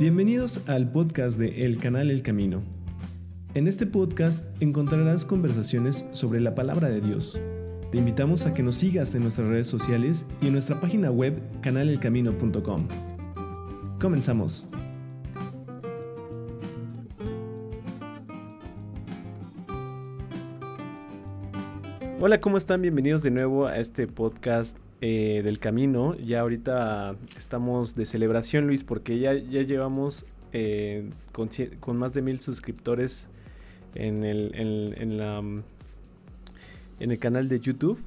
Bienvenidos al podcast de El Canal El Camino. En este podcast encontrarás conversaciones sobre la palabra de Dios. Te invitamos a que nos sigas en nuestras redes sociales y en nuestra página web canalelcamino.com. Comenzamos. Hola, ¿cómo están? Bienvenidos de nuevo a este podcast eh, del camino. Ya ahorita estamos de celebración, Luis, porque ya, ya llevamos eh, con, más de mil suscriptores en el, en, en, en el canal de YouTube.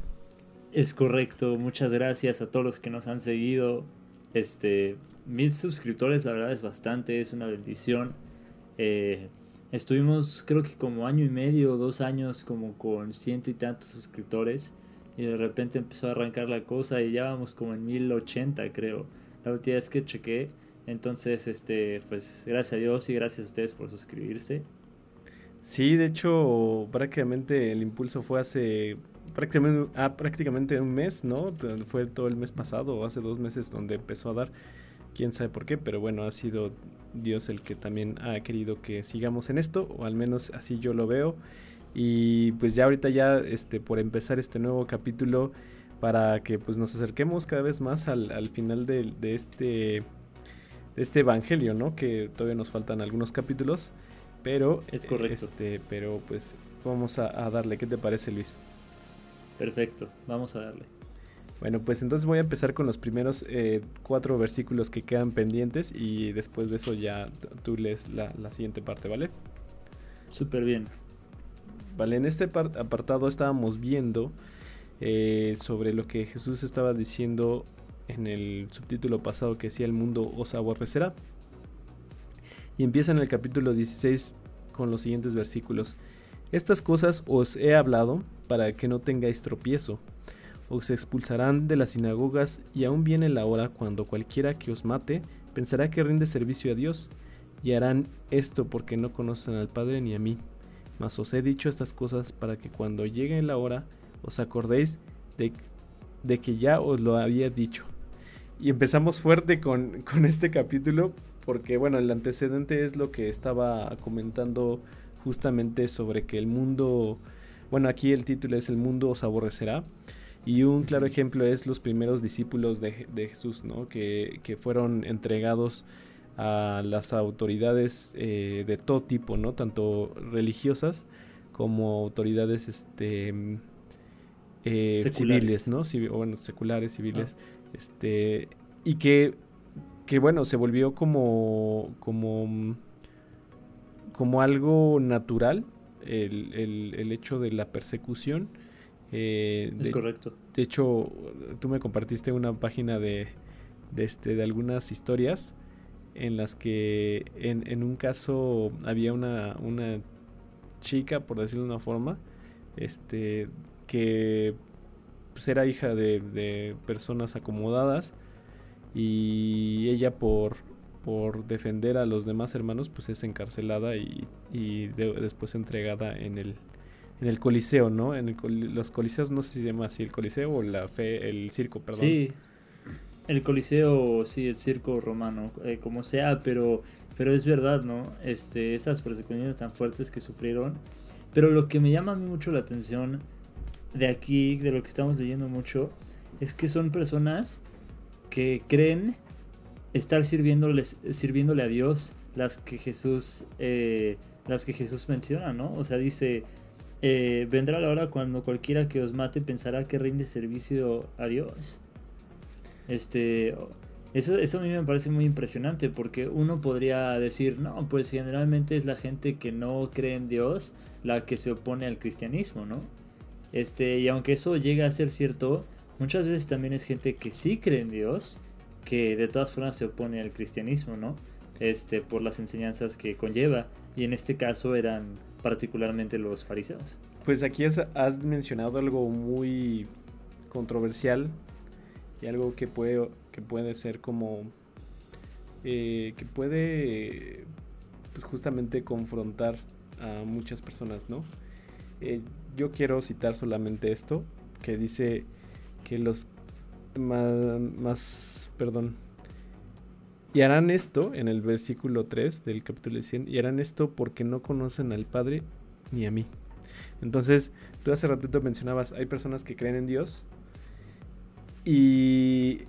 Es correcto, muchas gracias a todos los que nos han seguido. Este, mil suscriptores, la verdad es bastante, es una bendición. Eh, estuvimos creo que como año y medio, dos años como con ciento y tantos suscriptores y de repente empezó a arrancar la cosa y ya vamos como en 1080 creo. La última vez que chequé. Entonces, este, pues gracias a Dios y gracias a ustedes por suscribirse. Sí, de hecho, prácticamente el impulso fue hace prácticamente, ah, prácticamente un mes, ¿no? Fue todo el mes pasado o hace dos meses donde empezó a dar. Quién sabe por qué, pero bueno, ha sido Dios el que también ha querido que sigamos en esto, o al menos así yo lo veo. Y pues ya ahorita ya este, por empezar este nuevo capítulo para que pues nos acerquemos cada vez más al, al final de, de, este, de este evangelio, ¿no? Que todavía nos faltan algunos capítulos, pero es correcto. Este, pero pues vamos a, a darle. ¿Qué te parece, Luis? Perfecto, vamos a darle. Bueno, pues entonces voy a empezar con los primeros eh, cuatro versículos que quedan pendientes y después de eso ya tú lees la, la siguiente parte, ¿vale? Súper bien. Vale, en este apartado estábamos viendo eh, sobre lo que Jesús estaba diciendo en el subtítulo pasado que decía el mundo os aborrecerá. Y empieza en el capítulo 16 con los siguientes versículos. Estas cosas os he hablado para que no tengáis tropiezo. Os expulsarán de las sinagogas y aún viene la hora cuando cualquiera que os mate pensará que rinde servicio a Dios. Y harán esto porque no conocen al Padre ni a mí. Mas os he dicho estas cosas para que cuando llegue la hora os acordéis de, de que ya os lo había dicho. Y empezamos fuerte con, con, este capítulo porque bueno, el antecedente es lo que estaba comentando justamente sobre que el mundo, bueno, aquí el título es El mundo os aborrecerá. Y un claro ejemplo es los primeros discípulos de, de Jesús, ¿no? Que, que fueron entregados a las autoridades eh, de todo tipo, ¿no? Tanto religiosas como autoridades este, eh, civiles, ¿no? o bueno, seculares, civiles. Ah. Este, y que, que, bueno, se volvió como, como, como algo natural el, el, el hecho de la persecución. Eh, es de, correcto. De hecho, tú me compartiste una página de, de, este, de algunas historias en las que en, en un caso había una, una chica, por decirlo de una forma, este, que pues era hija de, de personas acomodadas y ella por, por defender a los demás hermanos pues es encarcelada y, y de, después entregada en el, en el coliseo, ¿no? En el, los coliseos, no sé si se llama así el coliseo o la fe, el circo, perdón. Sí, el Coliseo, sí, el circo romano, eh, como sea, pero, pero es verdad, ¿no? Este, esas persecuciones tan fuertes que sufrieron. Pero lo que me llama mucho la atención de aquí, de lo que estamos leyendo mucho, es que son personas que creen estar sirviéndoles, sirviéndole a Dios las que Jesús, eh, las que Jesús menciona, ¿no? O sea, dice, eh, vendrá la hora cuando cualquiera que os mate pensará que rinde servicio a Dios. Este, eso, eso a mí me parece muy impresionante porque uno podría decir, no, pues generalmente es la gente que no cree en Dios la que se opone al cristianismo, ¿no? Este, y aunque eso llegue a ser cierto, muchas veces también es gente que sí cree en Dios, que de todas formas se opone al cristianismo, ¿no? Este, por las enseñanzas que conlleva, y en este caso eran particularmente los fariseos. Pues aquí has, mencionado algo muy controversial y algo que puede, que puede ser como... Eh, que puede pues justamente confrontar a muchas personas, ¿no? Eh, yo quiero citar solamente esto, que dice que los más, más, perdón, Y harán esto, en el versículo 3 del capítulo 100, y harán esto porque no conocen al Padre ni a mí. Entonces, tú hace ratito mencionabas, hay personas que creen en Dios. Y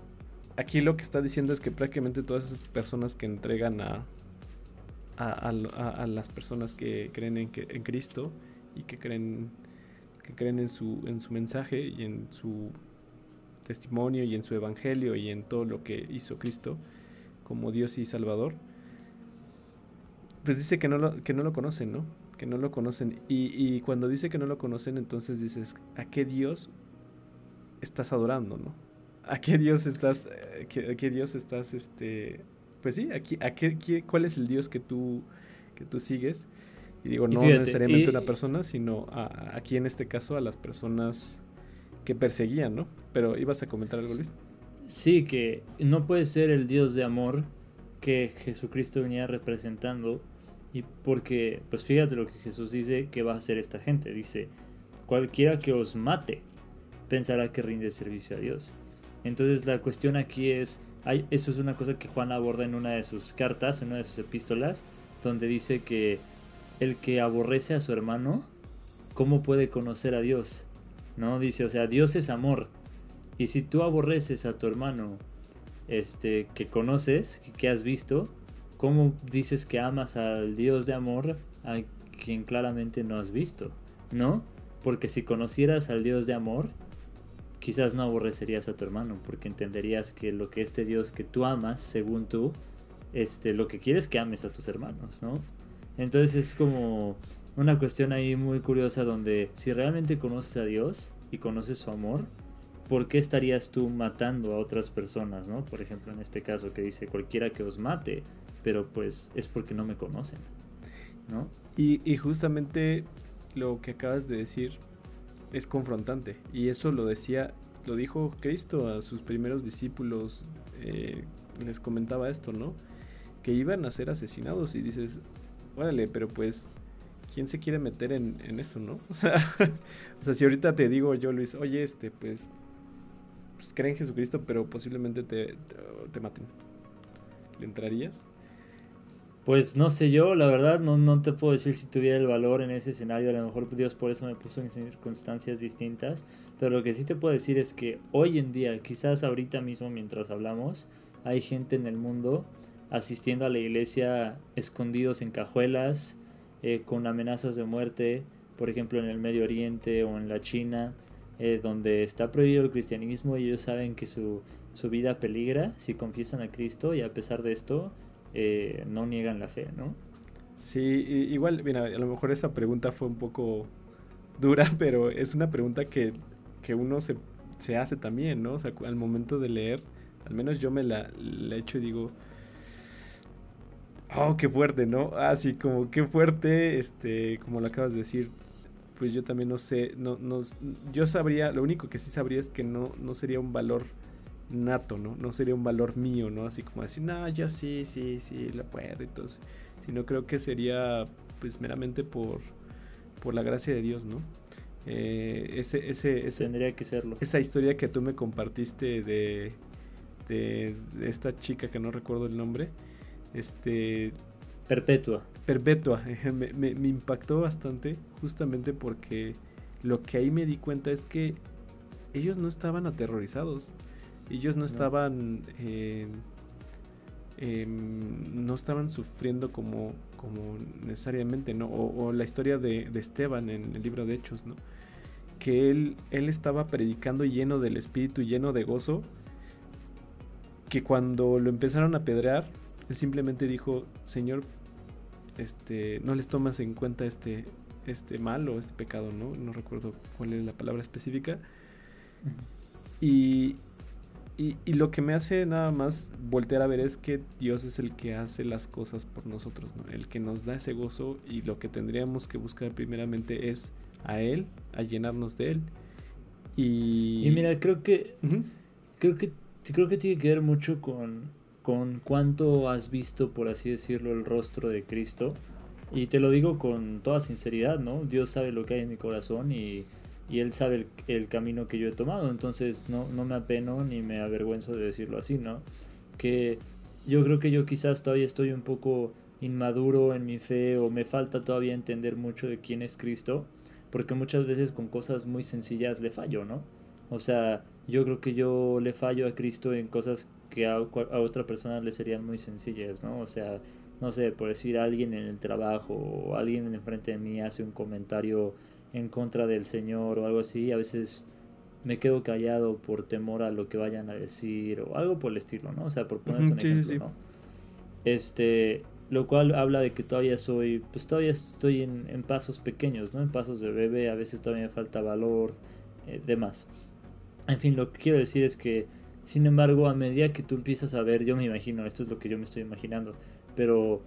aquí lo que está diciendo es que prácticamente todas esas personas que entregan a, las personas que creen en, en, Cristo y que creen, que creen en, su, en su mensaje y en su testimonio y en su evangelio y en todo lo que hizo Cristo, como Dios y Salvador, pues dice que no lo, que no lo conocen, ¿no? Que no lo conocen. Y, y cuando dice que no lo conocen, entonces dices, ¿a qué Dios estás adorando, no? ¿A qué Dios estás, eh, a qué Dios estás, este, pues sí, a qué, cuál es el Dios que tú, que tú sigues? Y digo, no necesariamente una persona, sino a, aquí en este caso a las personas que perseguían, ¿no? Pero ibas a comentar algo, Luis. Sí, que no puede ser el Dios de amor que Jesucristo venía representando. Y porque, pues fíjate lo que Jesús dice que va a hacer esta gente. Dice, cualquiera que os mate pensará que rinde servicio a Dios. Entonces la cuestión aquí es, hay, eso es una cosa que Juan aborda en una de sus cartas, en una de sus epístolas, donde dice que el que aborrece a su hermano, ¿cómo puede conocer a Dios? ¿No? Dice, o sea, Dios es amor. Y si tú aborreces a tu hermano este, que conoces, que has visto, ¿cómo dices que amas al Dios de amor a quien claramente no has visto? ¿No? Porque si conocieras al Dios de amor, quizás no aborrecerías a tu hermano, porque entenderías que lo que este Dios que tú amas, según tú, este, lo que quieres es que ames a tus hermanos, ¿no? Entonces es como una cuestión ahí muy curiosa donde si realmente conoces a Dios y conoces su amor, ¿por qué estarías tú matando a otras personas, ¿no? Por ejemplo, en este caso que dice cualquiera que os mate, pero pues es porque no me conocen, ¿no? Y, justamente lo que acabas de decir es confrontante. Y eso lo decía, lo dijo Cristo a sus primeros discípulos. Eh, les comentaba esto, ¿no? Que iban a ser asesinados y dices, órale, pero pues, ¿quién se quiere meter en, eso, no? O sea, o sea, si ahorita te digo yo, Luis, oye, este, pues, pues, creen en Jesucristo, pero posiblemente te, te, maten. ¿Le entrarías? Pues no sé yo, la verdad no, no te puedo decir si tuviera el valor en ese escenario, a lo mejor Dios por eso me puso en circunstancias distintas, pero lo que sí te puedo decir es que hoy en día, quizás ahorita mismo mientras hablamos, hay gente en el mundo asistiendo a la iglesia escondidos en cajuelas, eh, con amenazas de muerte, por ejemplo en el Medio Oriente o en la China, eh, donde está prohibido el cristianismo ellos saben que su, su, vida peligra si confiesan a Cristo y a pesar de esto eh, no niegan la fe, ¿no? Sí, igual, mira, a lo mejor esa pregunta fue un poco dura, pero es una pregunta que, que uno se, se, hace también, ¿no? O sea, al momento de leer, al menos yo me la, la echo y digo, oh, qué fuerte, ¿no? Así como qué fuerte, este, como lo acabas de decir, pues yo también no sé, no, no, yo sabría, lo único que sí sabría es que no, no sería un valor nato, ¿no? No sería un valor mío, ¿no? Así como decir, no, yo sí, sí, sí, lo puedo, entonces, sino creo que sería, pues, meramente por, por la gracia de Dios, ¿no? Eh, ese, ese, ese, Tendría que serlo. Esa historia que tú me compartiste de, de, de esta chica que no recuerdo el nombre, este... Perpetua. Perpetua, me, me, impactó bastante justamente porque lo que ahí me di cuenta es que ellos no estaban aterrorizados, ellos no, estaban... Eh, no estaban sufriendo como, como necesariamente, ¿no? O, la historia de, de, Esteban en el libro de Hechos, ¿no? Que él, él estaba predicando lleno del espíritu, lleno de gozo, que cuando lo empezaron a apedrear, él simplemente dijo, Señor, este, no les tomas en cuenta este, este mal o este pecado, ¿no? No recuerdo cuál es la palabra específica. Y, y, lo que me hace nada más voltear a ver es que Dios es el que hace las cosas por nosotros, ¿no? El que nos da ese gozo y lo que tendríamos que buscar primeramente es a Él, a llenarnos de Él. Y, y mira, creo que, creo que creo que tiene que ver mucho con con cuánto has visto, por así decirlo, el rostro de Cristo. Y te lo digo con toda sinceridad, ¿no? Dios sabe lo que hay en mi corazón y, Él sabe el, camino que yo he tomado. Entonces no, no me apeno ni me avergüenzo de decirlo así, ¿no? Que yo creo que yo quizás todavía estoy un poco inmaduro en mi fe o me falta todavía entender mucho de quién es Cristo, porque muchas veces con cosas muy sencillas le fallo, ¿no? O sea, yo creo que yo le fallo a Cristo en cosas que a, a otra persona le serían muy sencillas, ¿no? O sea, no sé, por decir alguien en el trabajo o alguien enfrente de mí hace un comentario en contra del Señor o algo así, a veces me quedo callado por temor a lo que vayan a decir o algo por el estilo, ¿no? O sea, por poner un ejemplo, ¿no? Este, lo cual habla de que todavía soy, pues todavía estoy en, en, pasos pequeños, ¿no? En pasos de bebé, a veces todavía me falta valor, eh, demás. En fin, lo que quiero decir es que, sin embargo, a medida que tú empiezas a ver, yo me imagino, esto es lo que yo me estoy imaginando, pero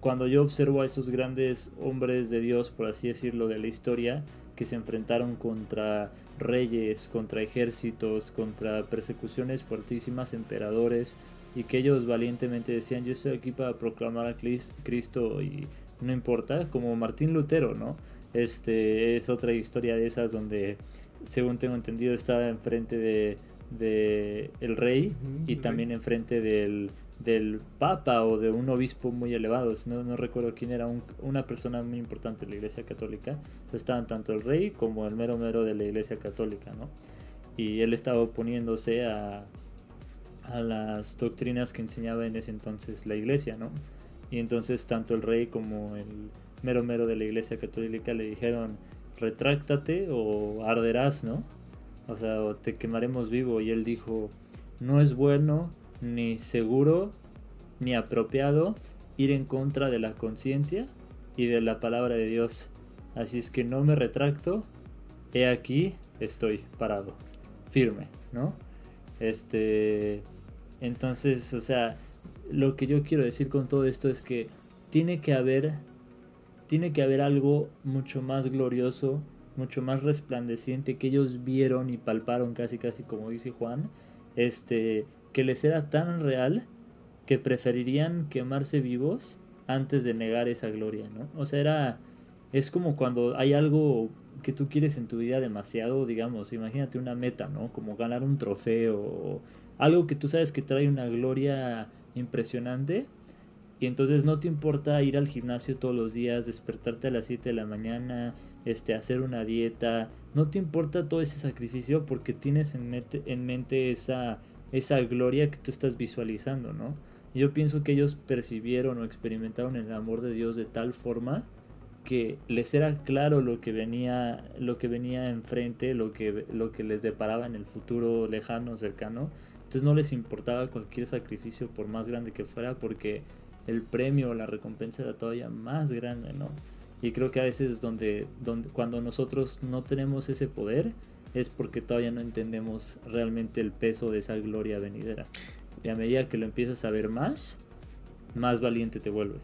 cuando yo observo a esos grandes hombres de Dios, por así decirlo, de la historia, que se enfrentaron contra reyes, contra ejércitos, contra persecuciones fuertísimas, emperadores, y que ellos valientemente decían, yo estoy aquí para proclamar a Cristo y no importa, como Martín Lutero, ¿no? Este es otra historia de esas donde, según tengo entendido, estaba enfrente de, de el rey y también enfrente del, del papa o de un obispo muy elevado, no, no recuerdo quién era, una persona muy importante de la iglesia católica, estaban tanto el rey como el mero mero de la iglesia católica, ¿no? Y él estaba oponiéndose a, a las doctrinas que enseñaba en ese entonces la iglesia, ¿no? Y entonces tanto el rey como el mero mero de la iglesia católica le dijeron, retráctate o arderás, ¿no? O sea, o te quemaremos vivo. Y él dijo, no es bueno ni seguro ni apropiado ir en contra de la conciencia y de la palabra de Dios. Así es que no me retracto, he aquí, estoy parado, firme, ¿no? Este, entonces, o sea, lo que yo quiero decir con todo esto es que tiene que haber, tiene que haber algo mucho más glorioso, mucho más resplandeciente que ellos vieron y palparon casi casi como dice Juan, este, que les era tan real que preferirían quemarse vivos antes de negar esa gloria, ¿no? O sea, era es como cuando hay algo que tú quieres en tu vida demasiado, digamos, imagínate una meta, ¿no? Como ganar un trofeo o algo que tú sabes que trae una gloria impresionante y entonces no te importa ir al gimnasio todos los días, despertarte a las 7 de la mañana, este hacer una dieta, no te importa todo ese sacrificio porque tienes en mente, en mente esa esa gloria que tú estás visualizando, ¿no? Yo pienso que ellos percibieron o experimentaron el amor de Dios de tal forma que les era claro lo que venía lo que venía enfrente, lo que lo que les deparaba en el futuro lejano, cercano. Entonces no les importaba cualquier sacrificio por más grande que fuera porque el premio o la recompensa era todavía más grande, ¿no? Y creo que a veces donde, donde cuando nosotros no tenemos ese poder, es porque todavía no entendemos realmente el peso de esa gloria venidera. Y a medida que lo empiezas a ver más, más valiente te vuelves.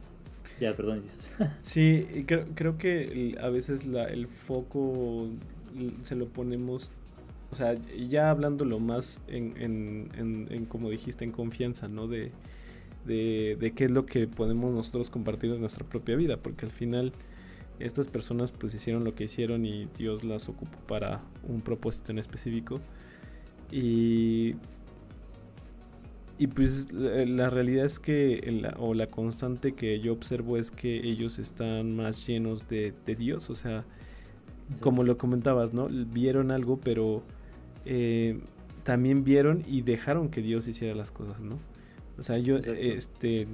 Ya, perdón, Jesús. sí, creo, creo que a veces la, el foco se lo ponemos, o sea, ya hablándolo más en, en, en, como dijiste, en confianza, ¿no? De, de, de qué es lo que podemos nosotros compartir en nuestra propia vida, porque al final estas personas pues hicieron lo que hicieron y Dios las ocupó para un propósito en específico. Y, y pues la, realidad es que, o la constante que yo observo es que ellos están más llenos de, Dios, o sea, como lo comentabas, ¿no? Vieron algo, pero eh, también vieron y dejaron que Dios hiciera las cosas, ¿no? O sea, yo, este,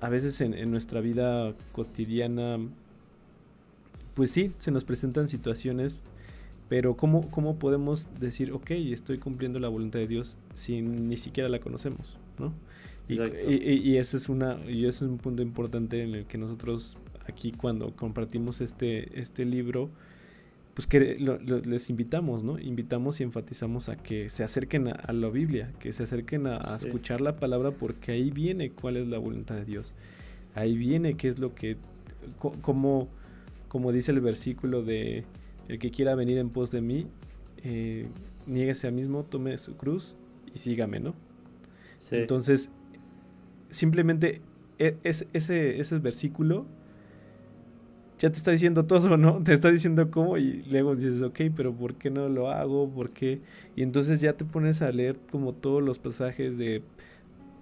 a veces en, en nuestra vida cotidiana pues sí, se nos presentan situaciones, pero ¿cómo, ¿cómo podemos decir, ok, estoy cumpliendo la voluntad de Dios si ni siquiera la conocemos, ¿no? Y, y, ese es una y ese es un punto importante en el que nosotros aquí cuando compartimos este este libro pues que les invitamos no invitamos y enfatizamos a que se acerquen a, la Biblia que se acerquen a, escuchar la palabra porque ahí viene cuál es la voluntad de Dios. Ahí viene qué es lo que cómo como dice el versículo de el que quiera venir en pos de mí, eh, niéguese a mismo, tome su cruz y sígame, ¿no? Entonces, simplemente e, es, ese, ese versículo ya te está diciendo todo, ¿no? Te está diciendo cómo y luego dices, ok, pero ¿por qué no lo hago? ¿Por qué? Y entonces ya te pones a leer como todos los pasajes de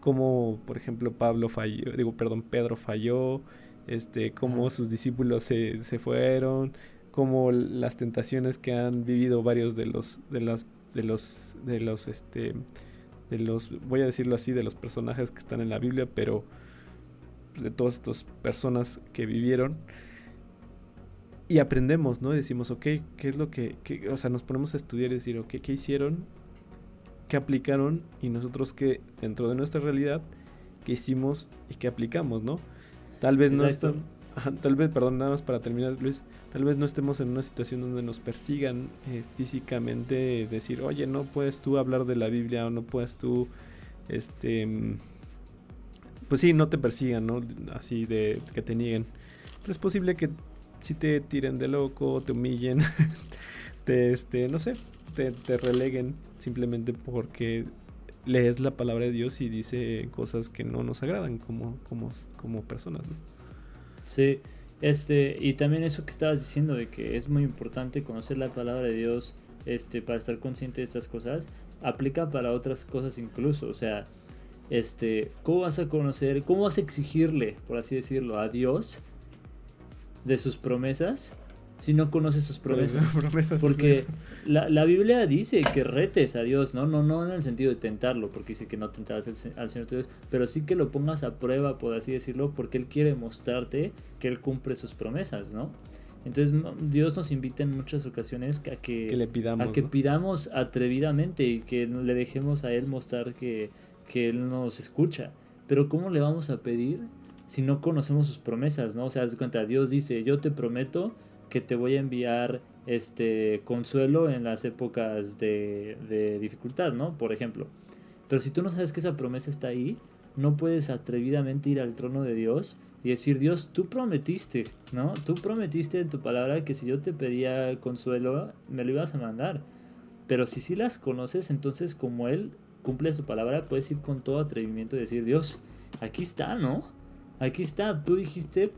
cómo, por ejemplo, Pablo falló, digo, perdón, Pedro falló, este, cómo sus discípulos se, se fueron, cómo las tentaciones que han vivido varios de los, de las, de los, de los, este, de los, voy a decirlo así, de los personajes que están en la Biblia, pero de todas estas personas que vivieron y aprendemos, ¿no? Y decimos, ok, ¿qué es lo que, o sea, nos ponemos a estudiar y decir, ok, ¿qué hicieron? ¿Qué aplicaron? Y nosotros qué, dentro de nuestra realidad, qué hicimos y qué aplicamos, ¿no? Tal vez no esto, tal vez, perdón, nada más para terminar, Luis, tal vez no estemos en una situación donde nos persigan eh, físicamente, decir, oye, no puedes tú hablar de la Biblia o no puedes tú, este, pues sí, no te persigan, ¿no? Así de que te nieguen. Pero es posible que si te tiren de loco, te humillen, te, este, no sé, te, releguen simplemente porque lees la palabra de Dios y dice cosas que no nos agradan como, como, como personas. Sí, este, y también eso que estabas diciendo de que es muy importante conocer la palabra de Dios este, para estar consciente de estas cosas, aplica para otras cosas incluso, o sea, este, ¿cómo vas a conocer, cómo vas a exigirle, por así decirlo, a Dios de sus promesas si no conoces sus promesas. porque la, la, Biblia dice que retes a Dios, ¿no? No, no en el sentido de tentarlo, porque dice que no tentarás al, Señor Dios, pero sí que lo pongas a prueba, por así decirlo, porque Él quiere mostrarte que Él cumple sus promesas, ¿no? Entonces Dios nos invita en muchas ocasiones a que, le pidamos, a que pidamos atrevidamente y que le dejemos a Él mostrar que, que Él nos escucha. Pero ¿cómo le vamos a pedir si no conocemos sus promesas, ¿no? O sea, cuenta, Dios dice, yo te prometo que te voy a enviar este consuelo en las épocas de, de dificultad, ¿no? Por ejemplo. Pero si tú no sabes que esa promesa está ahí, no puedes atrevidamente ir al trono de Dios y decir, Dios, tú prometiste, ¿no? Tú prometiste en tu palabra que si yo te pedía consuelo, me lo ibas a mandar. Pero si sí las conoces, entonces como Él cumple su palabra, puedes ir con todo atrevimiento y decir, Dios, aquí está, ¿no? Aquí está, tú dijiste,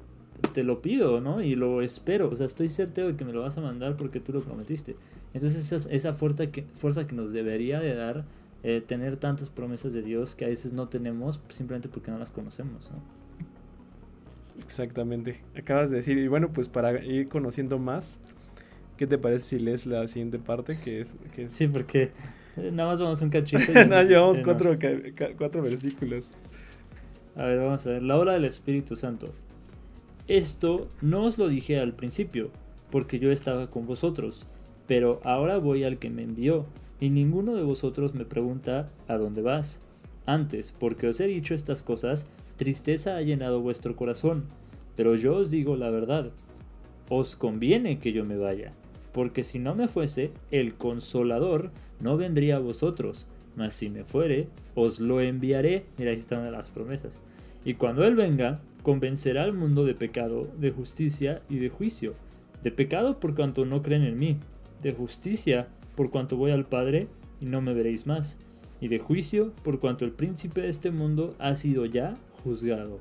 te lo pido, ¿no? Y lo espero, o sea, estoy certero de que me lo vas a mandar porque tú lo prometiste. Entonces esa, esa fuerza, que, fuerza que nos debería de dar eh, tener tantas promesas de Dios que a veces no tenemos simplemente porque no las conocemos, ¿no? Exactamente, acabas de decir, y bueno, pues para ir conociendo más, ¿qué te parece si lees la siguiente parte? Que es, que Sí, porque eh, nada más vamos un cachito. no, llevamos cuatro, cuatro versículos. A ver, vamos a ver. La obra del Espíritu Santo. Esto no os lo dije al principio, porque yo estaba con vosotros, pero ahora voy al que me envió, y ninguno de vosotros me pregunta ¿a dónde vas? Antes, porque os he dicho estas cosas, tristeza ha llenado vuestro corazón, pero yo os digo la verdad. Os conviene que yo me vaya, porque si no me fuese, el consolador no vendría a vosotros, mas si me fuere, os lo enviaré. Mira, ahí están las promesas. Y cuando Él venga, convencerá al mundo de pecado, de justicia y de juicio. De pecado por cuanto no creen en mí. De justicia por cuanto voy al Padre y no me veréis más. Y de juicio por cuanto el príncipe de este mundo ha sido ya juzgado.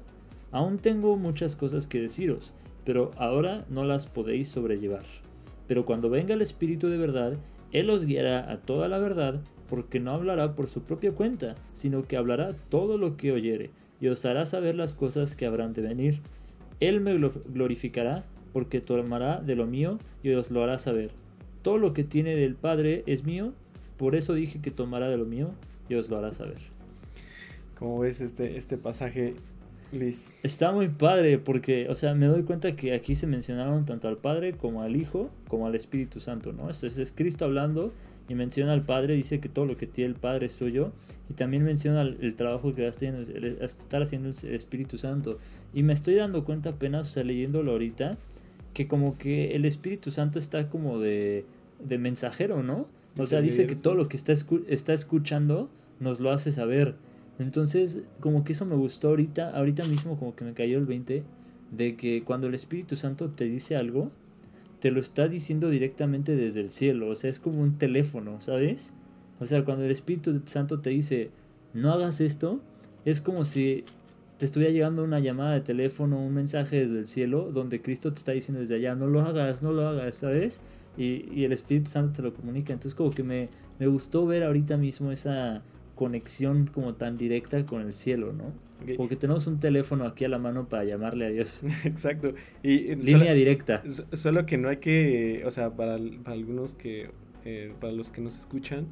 Aún tengo muchas cosas que deciros, pero ahora no las podéis sobrellevar. Pero cuando venga el Espíritu de verdad, Él os guiará a toda la verdad, porque no hablará por su propia cuenta, sino que hablará todo lo que oyere y os hará saber las cosas que habrán de venir. Él me glorificará, porque tomará de lo mío y os lo hará saber. Todo lo que tiene del Padre es mío, por eso dije que tomará de lo mío y os lo hará saber. Como ves este, este pasaje, Liz? Está muy padre porque, o sea, me doy cuenta que aquí se mencionaron tanto al Padre como al Hijo, como al Espíritu Santo, ¿no? Esto es Cristo hablando y menciona al Padre, dice que todo lo que tiene el Padre es suyo, y también menciona el, trabajo que va a estar haciendo el Espíritu Santo. Y me estoy dando cuenta apenas, o sea, leyéndolo ahorita, que como que el Espíritu Santo está como de, de mensajero, ¿no? O sea, dice que todo lo que está, está escuchando nos lo hace saber. Entonces, como que eso me gustó ahorita, ahorita mismo como que me cayó el 20, de que cuando el Espíritu Santo te dice algo, te lo está diciendo directamente desde el cielo, o sea, es como un teléfono, ¿sabes? O sea, cuando el Espíritu Santo te dice, no hagas esto, es como si te estuviera llegando una llamada de teléfono, un mensaje desde el cielo, donde Cristo te está diciendo desde allá, no lo hagas, no lo hagas, ¿sabes? Y, y el Espíritu Santo te lo comunica. Entonces como que me, me gustó ver ahorita mismo esa, conexión como tan directa con el cielo, ¿no? Porque tenemos un teléfono aquí a la mano para llamarle a Dios. Exacto. Y, Línea directa. Solo que no hay que, o sea, para, algunos que, eh, para los que nos escuchan,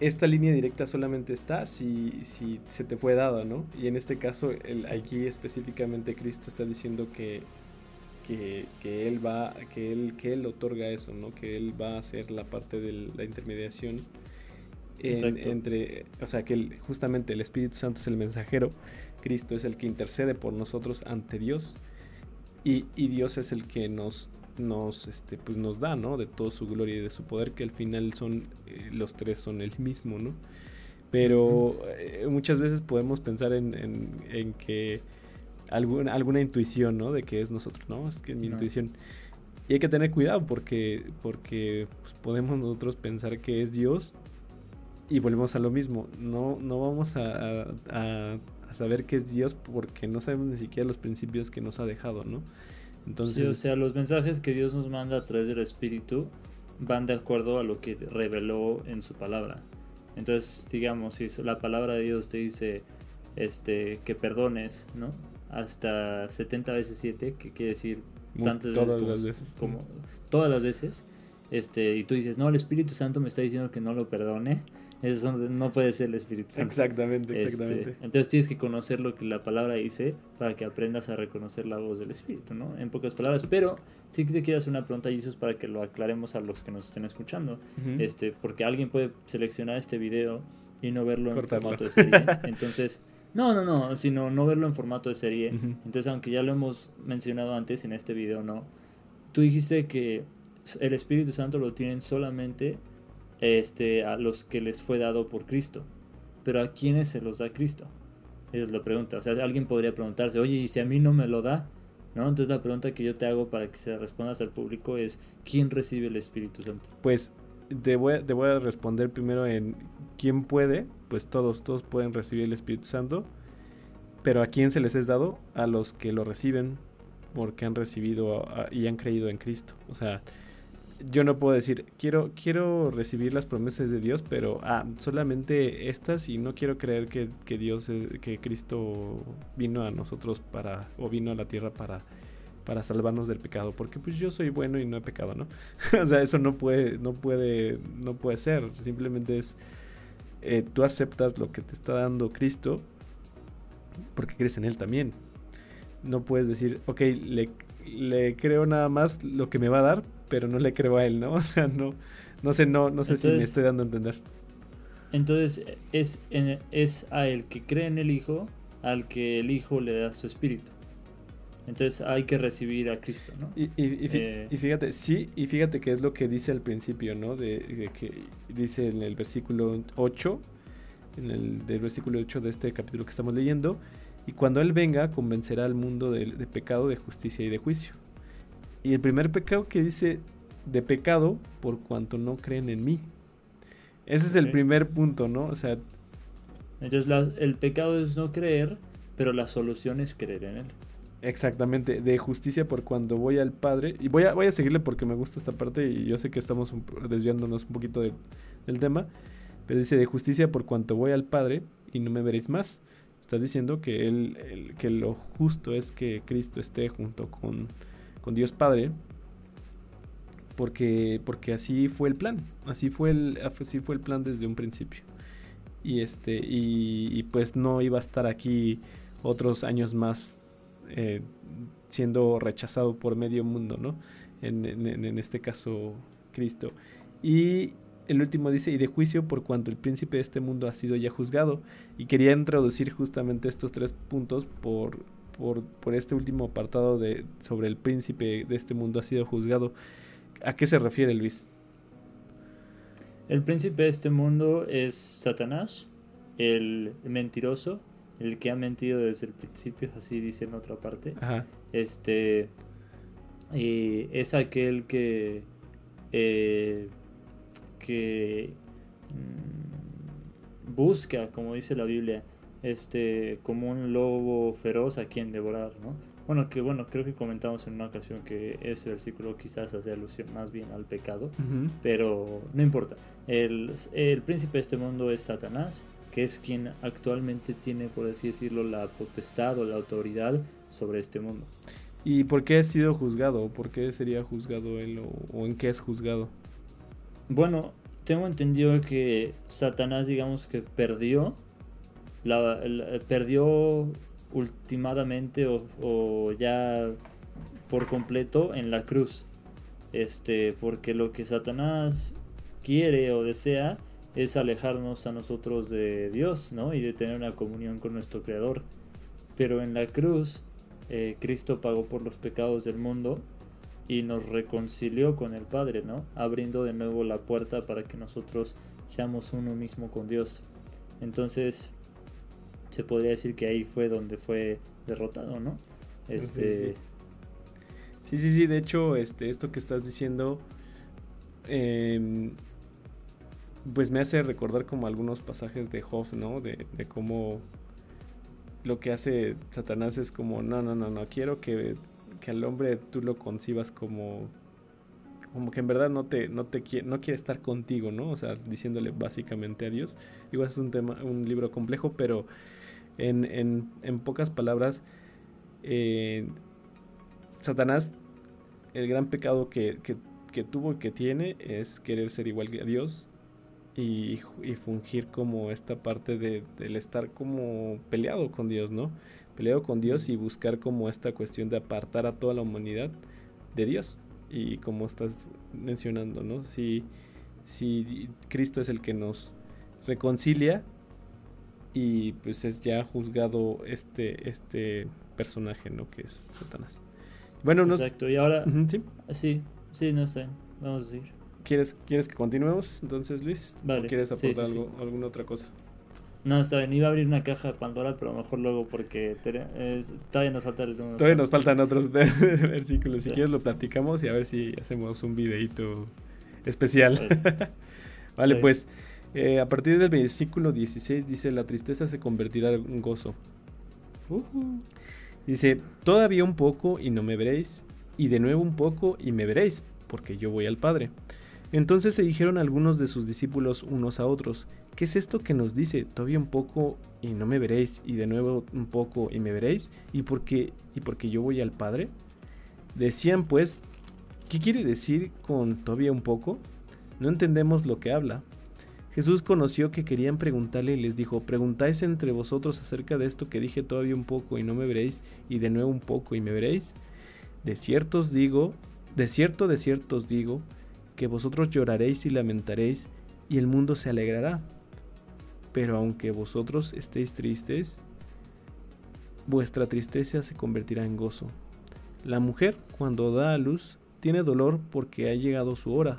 esta línea directa solamente está si, si se te fue dada, ¿no? Y en este caso, el, aquí específicamente Cristo está diciendo que, que, que, él va, que él, que él otorga eso, ¿no? Que él va a hacer la parte de la intermediación entre, o sea, que justamente el Espíritu Santo es el mensajero, Cristo es el que intercede por nosotros ante Dios y, Dios es el que nos, nos, este, pues nos da, ¿no? De toda su gloria y de su poder, que al final son, eh, los tres son el mismo, ¿no? Pero eh, muchas veces podemos pensar en, en, que alguna, alguna intuición, ¿no? De que es nosotros, ¿no? Es que mi intuición. Y hay que tener cuidado porque, porque pues, podemos nosotros pensar que es Dios y volvemos a lo mismo, no, no vamos a, saber qué es Dios porque no sabemos ni siquiera los principios que nos ha dejado, ¿no? Entonces, o sea, los mensajes que Dios nos manda a través del Espíritu van de acuerdo a lo que reveló en su palabra. Entonces, digamos, si la palabra de Dios te dice este que perdones, ¿no? Hasta 70 veces 7, que quiere decir tantas veces como, todas las veces, este, y tú dices, "No, el Espíritu Santo me está diciendo que no lo perdone." Eso no puede ser el Espíritu Santo. Exactamente, este, exactamente. entonces tienes que conocer lo que la palabra dice para que aprendas a reconocer la voz del Espíritu, ¿no? En pocas palabras. Pero sí que te quiero hacer una pregunta, Jesús, para que lo aclaremos a los que nos estén escuchando. este Porque alguien puede seleccionar este video y no verlo en formato de serie. Entonces... No, no, no, sino no verlo en formato de serie. Entonces, aunque ya lo hemos mencionado antes en este video, no. Tú dijiste que el Espíritu Santo lo tienen solamente este, a los que les fue dado por Cristo. Pero ¿a quiénes se los da Cristo? Esa es la pregunta. O sea, alguien podría preguntarse, oye, ¿y si a mí no me lo da? ¿No? Entonces la pregunta que yo te hago para que se respondas al público es, ¿quién recibe el Espíritu Santo? Pues te voy, a responder primero en quién puede, pues todos, todos pueden recibir el Espíritu Santo, pero ¿a quién se les es dado? A los que lo reciben porque han recibido y han creído en Cristo. O sea, yo no puedo decir, quiero, quiero recibir las promesas de Dios, pero ah, solamente estas y no quiero creer que, que Dios, que Cristo vino a nosotros para, o vino a la tierra para, para salvarnos del pecado, porque pues yo soy bueno y no he pecado, ¿no? o sea, eso no puede, no puede, no puede ser, simplemente es, eh, tú aceptas lo que te está dando Cristo, porque crees en Él también. No puedes decir, ok, le, le creo nada más lo que me va a dar, pero no le creo a él, ¿no? O sea, no, no sé, no, no sé si me estoy dando a entender. Entonces, es, es a el que cree en el Hijo, al que el Hijo le da su espíritu. Entonces hay que recibir a Cristo, ¿no? Y, eh, fíjate, sí, y fíjate que es lo que dice al principio, ¿no? De, que dice en el versículo 8, en el del versículo 8 de este capítulo que estamos leyendo, y cuando Él venga convencerá al mundo de pecado, de justicia y de juicio. Y el primer pecado que dice de pecado por cuanto no creen en mí. Ese es el primer punto, ¿no? O sea... Entonces el pecado es no creer, pero la solución es creer en él. Exactamente, de justicia por cuando voy al Padre. Y voy a, voy a seguirle porque me gusta esta parte y yo sé que estamos desviándonos un poquito del tema. Pero dice de justicia por cuanto voy al Padre y no me veréis más. Está diciendo que, él, que lo justo es que Cristo esté junto con con Dios Padre, porque, porque así fue el plan, así fue el, así fue el plan desde un principio. Y, este, y, pues no iba a estar aquí otros años más eh, siendo rechazado por medio mundo, ¿no? En, en, este caso, Cristo. Y el último dice, y de juicio por cuanto el príncipe de este mundo ha sido ya juzgado. Y quería introducir justamente estos tres puntos por, por, este último apartado de, sobre el príncipe de este mundo ha sido juzgado. ¿A qué se refiere Luis? El príncipe de este mundo es Satanás, el mentiroso, el que ha mentido desde el principio, así dice en otra parte. Este y es aquel que eh, que mm, busca, como dice la Biblia, este, como un lobo feroz a quien devorar, ¿no? Bueno, que bueno, creo que comentamos en una ocasión que ese versículo quizás hace alusión más bien al pecado, pero no importa. El, el príncipe de este mundo es Satanás, que es quien actualmente tiene, por así decirlo, la potestad o la autoridad sobre este mundo. ¿Y por qué ha sido juzgado? ¿Por qué sería juzgado él o, en qué es juzgado? Bueno, tengo entendido que Satanás, digamos que perdió, la, perdió ultimadamente o, ya por completo en la cruz. Este, porque lo que Satanás quiere o desea es alejarnos a nosotros de Dios, ¿no? Y de tener una comunión con nuestro Creador. Pero en la cruz, eh, Cristo pagó por los pecados del mundo y nos reconcilió con el Padre, ¿no? Abriendo de nuevo la puerta para que nosotros seamos uno mismo con Dios. Entonces, se podría decir que ahí fue donde fue derrotado, ¿no? Este... Sí, sí, sí, de hecho, este, esto que estás diciendo, em, pues me hace recordar como algunos pasajes de Hoff, ¿no? De, de cómo lo que hace Satanás es como, no, no, no, no, quiero que, que al hombre tú lo concibas como como que en verdad no te, no te quiere, no quiere estar contigo, ¿no? O sea, diciéndole básicamente a Dios. Igual es un tema, un libro complejo, pero en, en, pocas palabras, eh, Satanás, el gran pecado que, que, tuvo y que tiene es querer ser igual que a Dios y, y fungir como esta parte de, del estar como peleado con Dios, ¿no? Peleado con Dios y buscar como esta cuestión de apartar a toda la humanidad de Dios. Y como estás mencionando, ¿no? Si, si Cristo es el que nos reconcilia, y pues es ya juzgado este, este personaje, ¿no? Que es Satanás. Bueno, Exacto, y ahora... sí. Sí, sí, no sé, vamos a seguir. ¿Quieres, ¿Quieres que continuemos entonces, Luis? Vale. ¿O quieres aportar algo, alguna otra cosa? No, está bien, iba a abrir una caja de Pandora, pero mejor luego porque todavía nos falta Todavía nos faltan otros versículos. Si quieres lo platicamos y a ver si hacemos un videito especial. vale, pues eh, a partir del versículo 16 dice, la tristeza se convertirá en gozo. Dice, todavía un poco y no me veréis, y de nuevo un poco y me veréis, porque yo voy al Padre. Entonces se dijeron algunos de sus discípulos unos a otros, ¿qué es esto que nos dice, todavía un poco y no me veréis, y de nuevo un poco y me veréis, y porque, y porque yo voy al Padre? Decían pues, ¿qué quiere decir con todavía un poco? No entendemos lo que habla. Jesús conoció que querían preguntarle y les dijo, preguntáis entre vosotros acerca de esto que dije todavía un poco y no me veréis, y de nuevo un poco y me veréis. De cierto os digo, de cierto, de cierto os digo, que vosotros lloraréis y lamentaréis, y el mundo se alegrará. Pero aunque vosotros estéis tristes, vuestra tristeza se convertirá en gozo. La mujer, cuando da a luz, tiene dolor porque ha llegado su hora,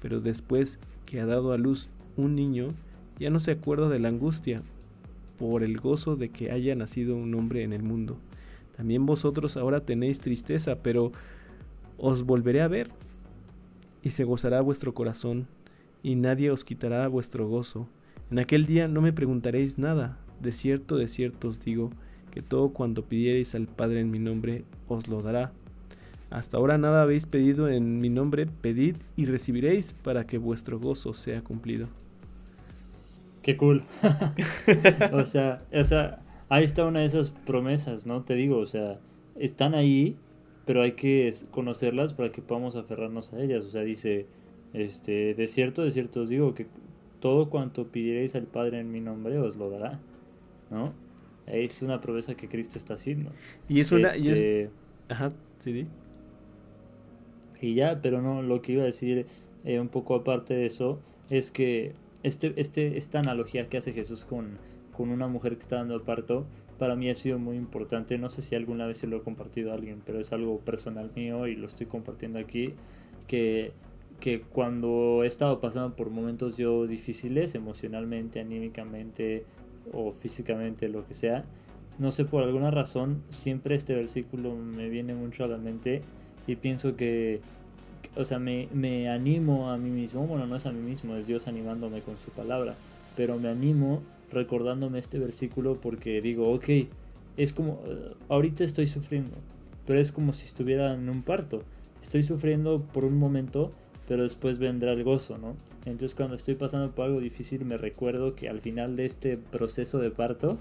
pero después que ha dado a luz un niño ya no se acuerda de la angustia por el gozo de que haya nacido un hombre en el mundo. También vosotros ahora tenéis tristeza, pero os volveré a ver y se gozará vuestro corazón y nadie os quitará vuestro gozo. En aquel día no me preguntaréis nada. De cierto, de cierto os digo que todo cuanto pidiereis al Padre en mi nombre os lo dará. Hasta ahora nada habéis pedido en mi nombre, pedid y recibiréis para que vuestro gozo sea cumplido. Qué cool. o sea, o sea, ahí está una de esas promesas, ¿no? Te digo, o sea, están ahí, pero hay que conocerlas para que podamos aferrarnos a ellas. O sea, dice, este, de cierto, de cierto os digo que todo cuanto pidierais al Padre en mi nombre os lo dará, ¿no? Es una promesa que Cristo está haciendo. Y es una... Y es... Este, ajá, sí, Y ya, pero no, lo que iba a decir eh, un poco aparte de eso es que este, este, esta analogía que hace Jesús con, con una mujer que está dando parto, para mí ha sido muy importante. No sé si alguna vez se lo he compartido a alguien, pero es algo personal mío y lo estoy compartiendo aquí. Que, que cuando he estado pasando por momentos yo difíciles, emocionalmente, anímicamente o físicamente, lo que sea, no sé, por alguna razón, siempre este versículo me viene mucho a la mente y pienso que o sea, me, me animo a mí mismo, bueno, no es a mí mismo, es Dios animándome con su palabra, pero me animo recordándome este versículo porque digo, ok, es como, eh, ahorita estoy sufriendo, pero es como si estuviera en un parto. Estoy sufriendo por un momento, pero después vendrá el gozo, ¿no? Entonces cuando estoy pasando por algo difícil me recuerdo que al final de este proceso de parto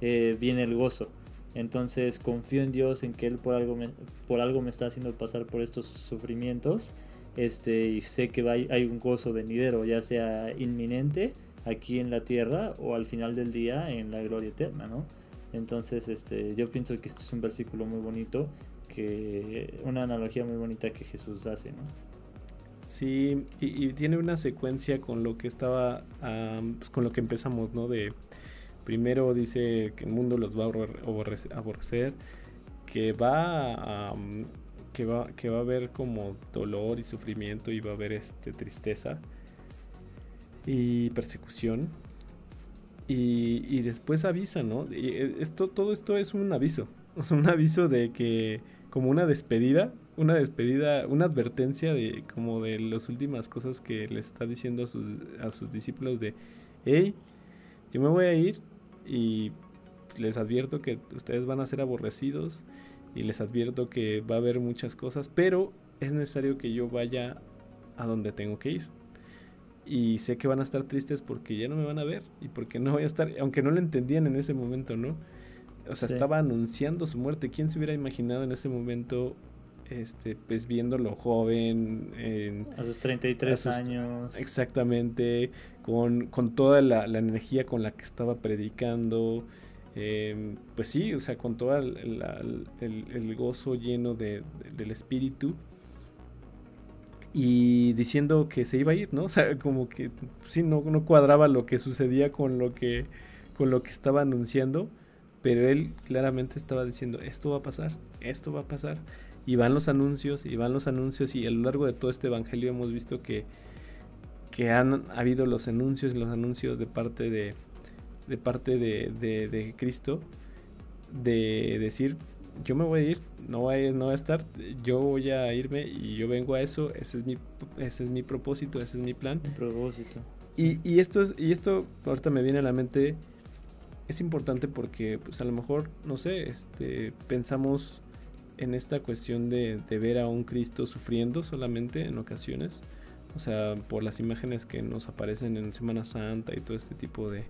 eh, viene el gozo. Entonces confío en Dios, en que Él por algo me, por algo me está haciendo pasar por estos sufrimientos. Este, y sé que hay un gozo venidero, ya sea inminente aquí en la tierra o al final del día en la gloria eterna, ¿no? Entonces, este, yo pienso que esto es un versículo muy bonito, que una analogía muy bonita que Jesús hace, ¿no? Sí, y, tiene una secuencia con lo que estaba, pues, con lo que empezamos, ¿no? De primero dice que el mundo los va a aborrecer, que va a, que va, que va a haber como dolor y sufrimiento y va a haber este tristeza y persecución. Y, después avisa, ¿no? Y eh, esto, todo esto es un aviso. Es un aviso de que, como una despedida, una despedida, una advertencia de como de las últimas cosas que les está diciendo a sus, a sus discípulos de, hey, yo me voy a ir y les advierto que ustedes van a ser aborrecidos y les advierto que va a haber muchas cosas, pero es necesario que yo vaya a donde tengo que ir y sé que van a estar tristes porque ya no me van a ver y porque no voy a estar, aunque no lo entendían en ese momento, ¿no? O sea, estaba anunciando su muerte. ¿Quién se hubiera imaginado en ese momento, este, pues viéndolo joven? En, a sus 33 años. Exactamente, con, con toda la, energía con la que estaba predicando. Em, pues sí, o sea, con todo el, el, gozo lleno de, del espíritu y diciendo que se iba a ir, ¿no? O sea, como que sí, no, no cuadraba lo que sucedía con lo que, con lo que estaba anunciando, pero él claramente estaba diciendo, esto va a pasar, esto va a pasar. Y van los anuncios, y van los anuncios, y a lo largo de todo este evangelio hemos visto que, que han habido los anuncios y los anuncios de parte de, de parte de, de, de Cristo, de decir, yo me voy a ir, no voy, no a estar, yo voy a irme y yo vengo a eso, ese es mi, ese es mi propósito, ese es mi plan. Mi propósito. Y, y, esto es, y esto ahorita me viene a la mente, es importante porque pues a lo mejor, no sé, este, pensamos en esta cuestión de, de ver a un Cristo sufriendo solamente en ocasiones, o sea, por las imágenes que nos aparecen en Semana Santa y todo este tipo de,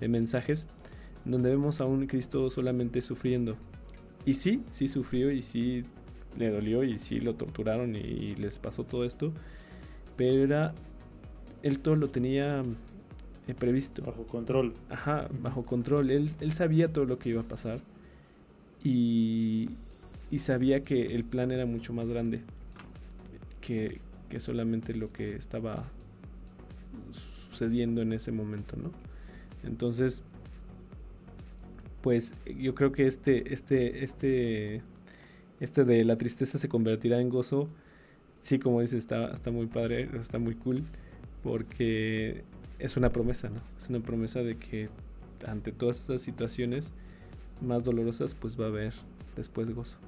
de mensajes, donde vemos a un Cristo solamente sufriendo y sí, sí sufrió y sí le dolió y sí lo torturaron y, les pasó todo esto. Pero era, él todo lo tenía eh, previsto. Bajo control. Ajá, bajo control. Él, él sabía todo lo que iba a pasar. Y, y sabía que el plan era mucho más grande que, que solamente lo que estaba sucediendo en ese momento, ¿no? Entonces, pues yo creo que este, este, este, este de la tristeza se convertirá en gozo. Sí, como dices, está, está muy padre, está muy cool, porque es una promesa, ¿no? Es una promesa de que ante todas estas situaciones más dolorosas, pues va a haber después gozo.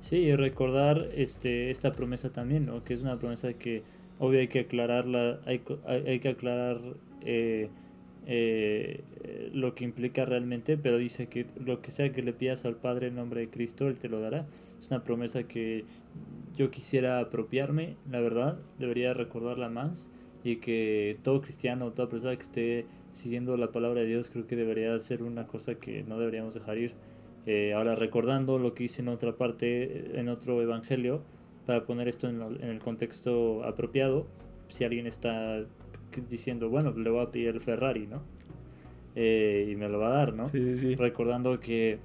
Sí, y recordar este, esta promesa también, ¿no? Que es una promesa que obvio hay que aclararla, hay, hay, que aclarar eh, eh, lo que implica realmente, pero dice que lo que sea que le pidas al Padre en nombre de Cristo, Él te lo dará. Es una promesa que yo quisiera apropiarme, la verdad, debería recordarla más y que todo cristiano, toda persona que esté siguiendo la palabra de Dios, creo que debería ser una cosa que no deberíamos dejar ir. Eh, ahora recordando lo que hice en otra parte, en otro evangelio, para poner esto en, en el contexto apropiado, si alguien está diciendo, bueno, le voy a pedir el Ferrari, ¿no? Eh, y me lo va a dar, ¿no? Sí, sí, sí. Recordando que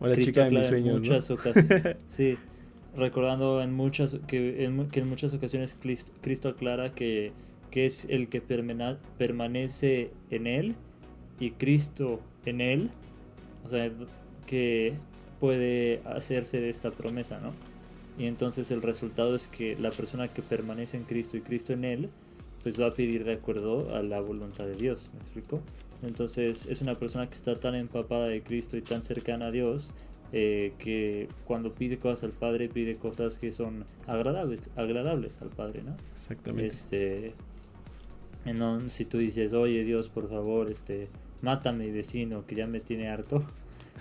la chica de mis sueños, muchas ocasiones, sí, recordando en muchas que en, que en muchas ocasiones Cristo, aclara que, que es el que permanece en él y Cristo en él, o sea, que puede hacerse de esta promesa, ¿no? Y entonces el resultado es que la persona que permanece en Cristo y Cristo en él pues va a pedir de acuerdo a la voluntad de Dios, ¿me explico? Entonces es una persona que está tan empapada de Cristo y tan cercana a Dios eh, que cuando pide cosas al Padre pide cosas que son agradables, agradables al Padre, ¿no? Exactamente. Este, si tú dices, oye Dios, por favor, este, mata a mi vecino que ya me tiene harto,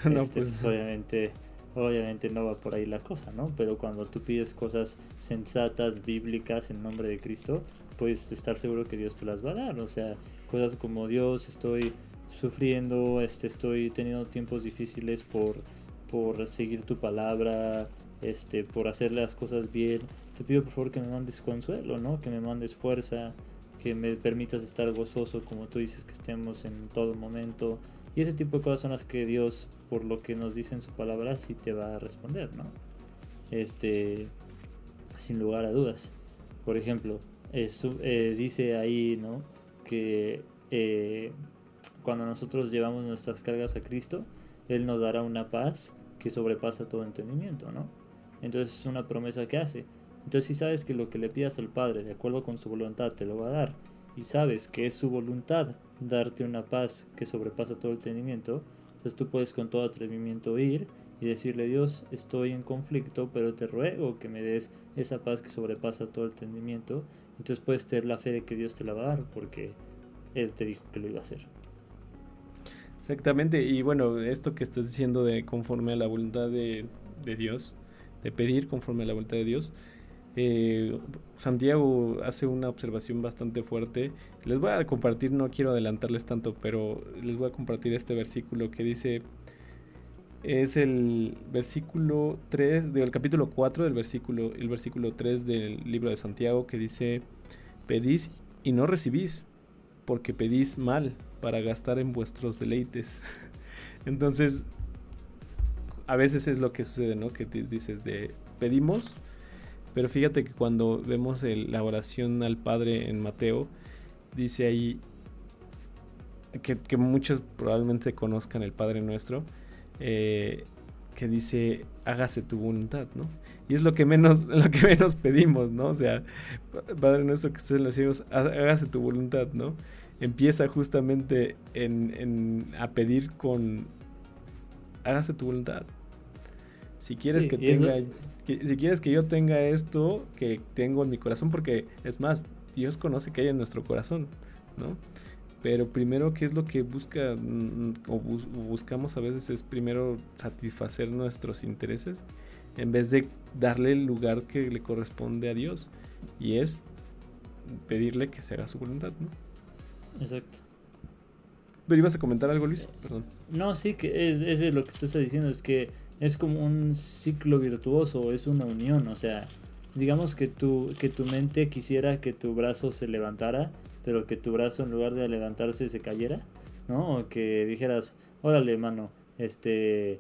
no, este, pues, pues, obviamente obviamente no va por ahí la cosa, ¿no? Pero cuando tú pides cosas sensatas, bíblicas en nombre de Cristo, puedes estar seguro que Dios te las va a dar. O sea, cosas como Dios, estoy sufriendo, este, estoy teniendo tiempos difíciles por, por seguir tu palabra, este, por hacer las cosas bien. Te pido por favor que me mandes consuelo, ¿no? Que me mandes fuerza, que me permitas estar gozoso como tú dices que estemos en todo momento. Y ese tipo de cosas son las que Dios, por lo que nos dice en su palabra, sí te va a responder, ¿no? Este, sin lugar a dudas. Por ejemplo, eh, dice ahí, ¿no? Que eh, cuando nosotros llevamos nuestras cargas a Cristo, Él nos dará una paz que sobrepasa todo entendimiento, ¿no? Entonces es una promesa que hace. Entonces si sabes que lo que le pidas al Padre, de acuerdo con su voluntad, te lo va a dar, y sabes que es su voluntad darte una paz que sobrepasa todo entendimiento, entonces tú puedes con todo atrevimiento ir y decirle, Dios, estoy en conflicto, pero te ruego que me des esa paz que sobrepasa todo entendimiento. Entonces puedes tener la fe de que Dios te la va a dar, porque Él te dijo que lo iba a hacer. Exactamente, y bueno, esto que estás diciendo de conforme a la voluntad de, de Dios, de pedir conforme a la voluntad de Dios, eh, Santiago hace una observación bastante fuerte. Les voy a compartir, no quiero adelantarles tanto, pero les voy a compartir este versículo que dice, es el versículo 3 del capítulo 4 del versículo el versículo 3 del libro de Santiago que dice pedís y no recibís porque pedís mal para gastar en vuestros deleites. Entonces, a veces es lo que sucede, ¿no? Que dices de pedimos pero fíjate que cuando vemos la oración al Padre en Mateo, dice ahí que, muchos probablemente conozcan el Padre Nuestro, eh, que dice, hágase tu voluntad, ¿no? Y es lo que menos, lo que menos pedimos, ¿no? O sea, Padre Nuestro que estés en los cielos, hágase tu voluntad, ¿no? Empieza justamente en, a pedir con, hágase tu voluntad. Si quieres que tenga si quieres que yo tenga esto que tengo en mi corazón, porque es más, Dios conoce que hay en nuestro corazón, ¿no? Pero primero, ¿qué es lo que busca mm, o buscamos a veces? Es primero satisfacer nuestros intereses en vez de darle el lugar que le corresponde a Dios. Y es pedirle que se haga su voluntad, ¿no? Exacto. Pero ibas a comentar algo, Luis, perdón. No, sí, que es, es lo que estás diciendo, es que es como un ciclo virtuoso, es una unión, o sea, digamos que tu, que tu mente quisiera que tu brazo se levantara, pero que tu brazo en lugar de levantarse se cayera, ¿no? O que dijeras, órale, mano, este,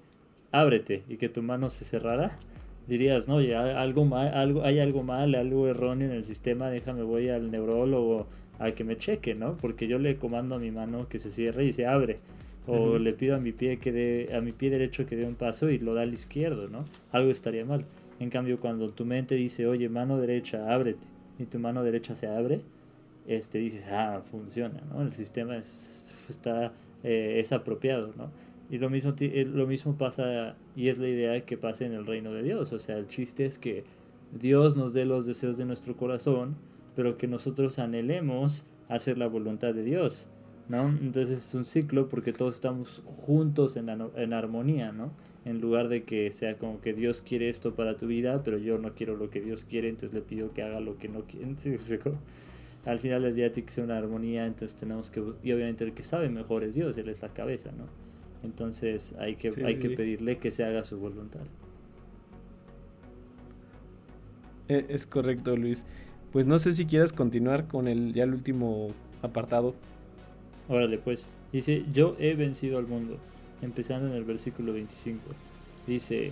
ábrete, y que tu mano se cerrara, dirías, no, ya algo mal, algo, hay algo mal, algo erróneo en el sistema, déjame voy al neurólogo a que me cheque, ¿no? Porque yo le comando a mi mano que se cierre y se abre o le pido a mi pie que dé, a mi pie derecho que dé un paso y lo da al izquierdo, ¿no? Algo estaría mal. En cambio, cuando tu mente dice, oye, mano derecha, ábrete, y tu mano derecha se abre, este dices, ah, funciona, ¿no? El sistema es, está, eh, es apropiado, ¿no? Y lo mismo, eh, lo mismo pasa, y es la idea que pase en el reino de Dios. O sea, el chiste es que Dios nos dé los deseos de nuestro corazón, pero que nosotros anhelemos hacer la voluntad de Dios. ¿No? Entonces es un ciclo porque todos estamos juntos en, en armonía, ¿no? En lugar de que sea como que Dios quiere esto para tu vida, pero yo no quiero lo que Dios quiere, entonces le pido que haga lo que no quiere. Al final del día tiene que ser una armonía, entonces tenemos que, y obviamente el que sabe mejor es Dios, Él es la cabeza, ¿no? Entonces hay que, hay que pedirle que se haga su voluntad. E, es correcto, Luis. Pues no sé si quieras continuar con el ya el último apartado. Órale, pues. Dice, yo he vencido al mundo. Empezando en el versículo 25. Dice,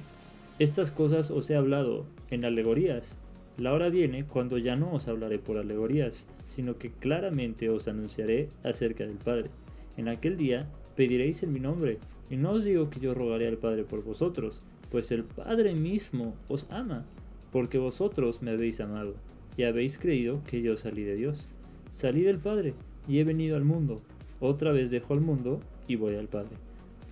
estas cosas os he hablado en alegorías. La hora viene cuando ya no os hablaré por alegorías, sino que claramente os anunciaré acerca del Padre. En aquel día pediréis en mi nombre, y no os digo que yo rogaré al Padre por vosotros, pues el Padre mismo os ama, porque vosotros me habéis amado, y habéis creído que yo salí de Dios. Salí del Padre, y he venido al mundo. Otra vez dejo al mundo y voy al Padre.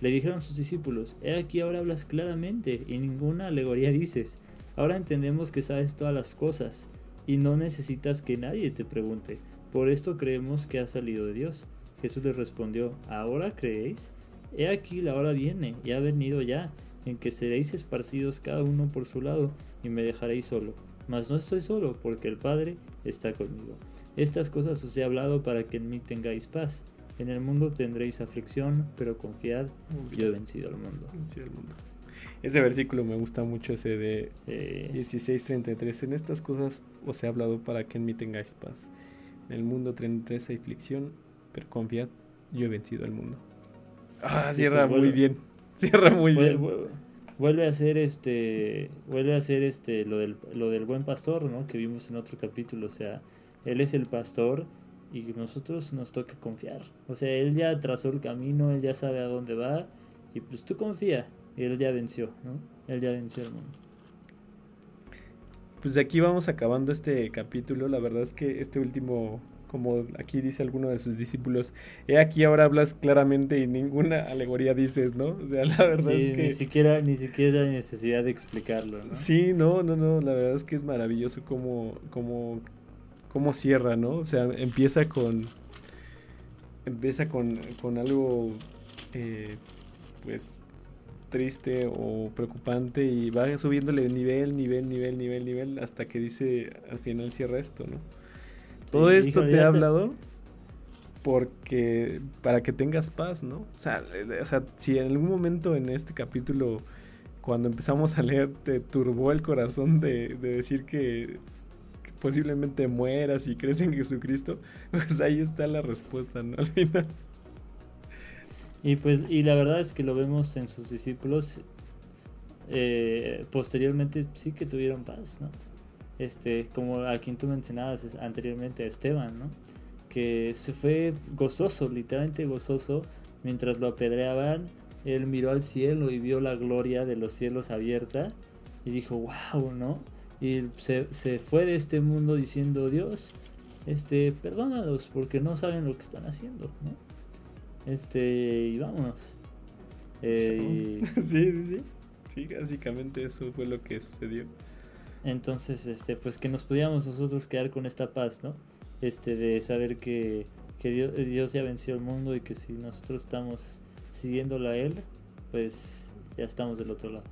Le dijeron sus discípulos, He aquí ahora hablas claramente y ninguna alegoría dices. Ahora entendemos que sabes todas las cosas y no necesitas que nadie te pregunte. Por esto creemos que has salido de Dios. Jesús les respondió, ¿ahora creéis? He aquí la hora viene y ha venido ya, en que seréis esparcidos cada uno por su lado y me dejaréis solo. Mas no estoy solo, porque el Padre está conmigo. Estas cosas os he hablado para que en mí tengáis paz. En el mundo tendréis aflicción, pero confiad, yo he vencido al mundo. mundo. Ese versículo me gusta mucho, ese de eh, 16.33. En estas cosas os he hablado para que en mí tengáis paz. En el mundo tendréis aflicción, pero confiad, yo he vencido al mundo. Ah, cierra pues muy bien. Cierra muy bien. Vuelve a ser este, vuelve a ser este lo del, lo del buen pastor, ¿no? Que vimos en otro capítulo, o sea, él es el pastor y nosotros nos toca confiar. O sea, él ya trazó el camino, él ya sabe a dónde va y pues tú confía, y él ya venció, ¿no? Él ya venció el mundo. Pues de aquí vamos acabando este capítulo. La verdad es que este último como aquí dice alguno de sus discípulos, he aquí ahora hablas claramente y ninguna alegoría dices, ¿no? O sea, la verdad es que... Ni siquiera, ni siquiera hay necesidad de explicarlo, ¿no? Sí, no, no, no, la verdad es que es maravilloso como, como, como cierra, ¿no? O sea, empieza con... Empieza con, con algo, eh, pues, triste o preocupante y va subiéndole nivel, nivel, nivel, nivel, nivel, hasta que dice, al final cierra esto, ¿no? Todo esto te he hablado porque para que tengas paz, ¿no? O sea, o sea, si en algún momento en este capítulo, cuando empezamos a leer, te turbó el corazón de, decir que, posiblemente mueras y crees en Jesucristo, pues ahí está la respuesta, ¿no? Al final. Y pues, y la verdad es que lo vemos en sus discípulos, eh, posteriormente sí que tuvieron paz, ¿no? este, como a quien tú mencionabas anteriormente, Esteban, ¿no? que se fue gozoso, literalmente gozoso, mientras lo apedreaban, él miró al cielo y vio la gloria de los cielos abierta y dijo, wow, ¿no? Y se, se fue de este mundo diciendo, Dios, este, perdónalos porque no saben lo que están haciendo, ¿no? Este, y vámonos. Eh, sí, sí, sí. Sí, básicamente eso fue lo que sucedió. Entonces, este, pues que nos pudiéramos nosotros quedar con esta paz, ¿no? Este, de saber que, Dios, ya venció el mundo y que si nosotros estamos siguiéndolo a Él, pues ya estamos del otro lado.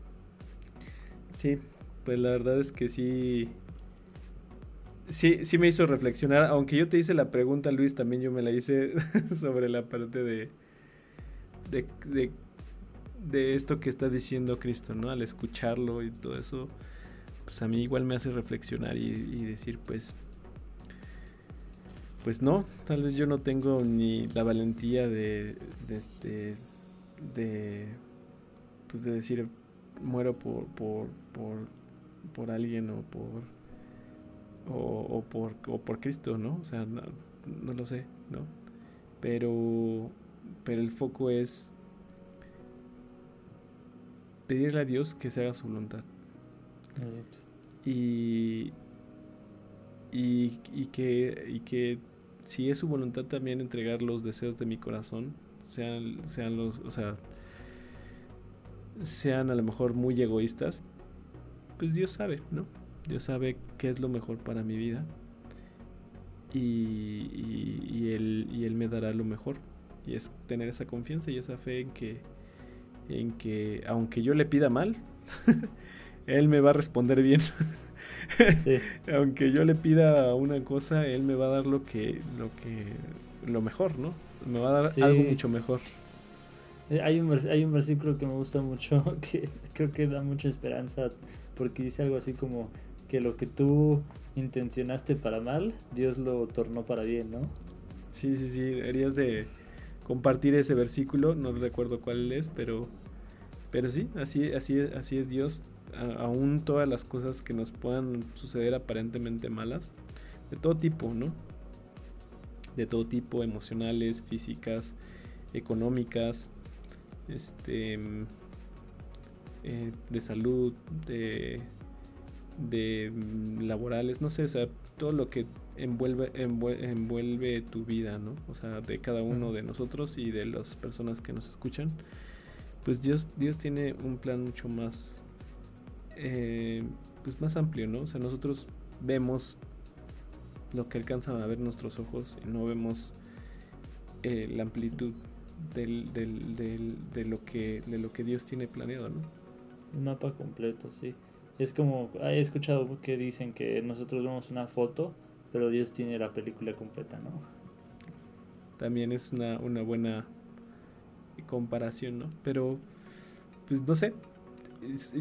Sí, pues la verdad es que sí. Sí, sí me hizo reflexionar, aunque yo te hice la pregunta, Luis, también yo me la hice sobre la parte de, de, de, de esto que está diciendo Cristo, ¿no? Al escucharlo y todo eso pues a mí igual me hace reflexionar y, decir, pues, pues no, tal vez yo no tengo ni la valentía de, de este, de, pues de decir, muero por, por, por, por alguien o por, o, por, o por Cristo, ¿no? O sea, no, no lo sé, ¿no? Pero, pero el foco es pedirle a Dios que se haga su voluntad. Y, y, que, y que si es su voluntad también entregar los deseos de mi corazón, sean, sean los, o sea, sean a lo mejor muy egoístas, pues Dios sabe, ¿no? Dios sabe qué es lo mejor para mi vida y, y, y, él, y Él me dará lo mejor. Y es tener esa confianza y esa fe en que, en que aunque yo le pida mal, él me va a responder bien. Aunque yo le pida una cosa, él me va a dar lo que, lo que, lo mejor, ¿no? Me va a dar algo mucho mejor. Eh, hay un, hay un versículo que me gusta mucho, que creo que da mucha esperanza, porque dice algo así como que lo que tú intencionaste para mal, Dios lo tornó para bien, ¿no? Sí, sí, sí, deberías de compartir ese versículo, no recuerdo cuál es, pero, pero sí, así, así, así es Dios, aún todas las cosas que nos puedan suceder aparentemente malas, de todo tipo, ¿no? De todo tipo, emocionales, físicas, económicas, este, eh, de salud, de, de laborales, no sé, o sea, todo lo que envuelve, envuelve, tu vida, ¿no? O sea, de cada uno de nosotros y de las personas que nos escuchan. Pues Dios, Dios tiene un plan mucho más eh, pues más amplio, ¿no? O sea, nosotros vemos lo que alcanzan a ver nuestros ojos y no vemos eh, la amplitud del, del, del, de, lo que, de lo que Dios tiene planeado, ¿no? Un mapa completo, sí. Es como, he escuchado que dicen que nosotros vemos una foto, pero Dios tiene la película completa, ¿no? También es una, una buena comparación, ¿no? Pero, pues no sé.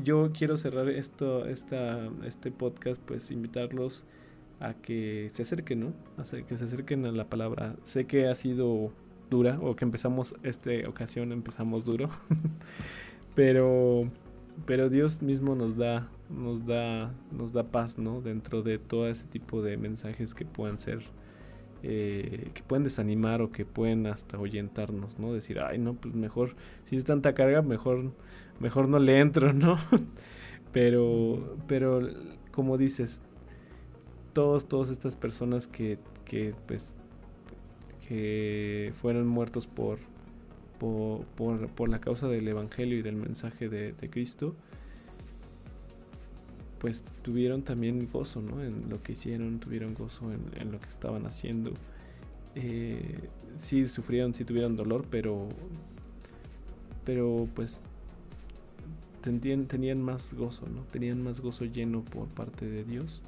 Yo quiero cerrar esto, esta, este podcast, pues invitarlos a que se acerquen, ¿no? A que se acerquen a la palabra. Sé que ha sido dura o que empezamos esta ocasión empezamos duro, pero pero Dios mismo nos da nos da nos da paz, ¿no? Dentro de todo ese tipo de mensajes que puedan ser eh, que pueden desanimar o que pueden hasta ahuyentarnos, ¿no? Decir, ay, no, pues mejor, si es tanta carga, mejor, mejor no le entro, ¿no? pero, pero, como dices, todos, todas estas personas que, que pues, que fueron muertos por, por, por, la causa del Evangelio y del mensaje de, Cristo, pues tuvieron también gozo ¿no? en lo que hicieron, tuvieron gozo en, lo que estaban haciendo. Eh, sí sufrieron, sí tuvieron dolor, pero, pero pues tenían, tenían más gozo, ¿no? tenían más gozo lleno por parte de Dios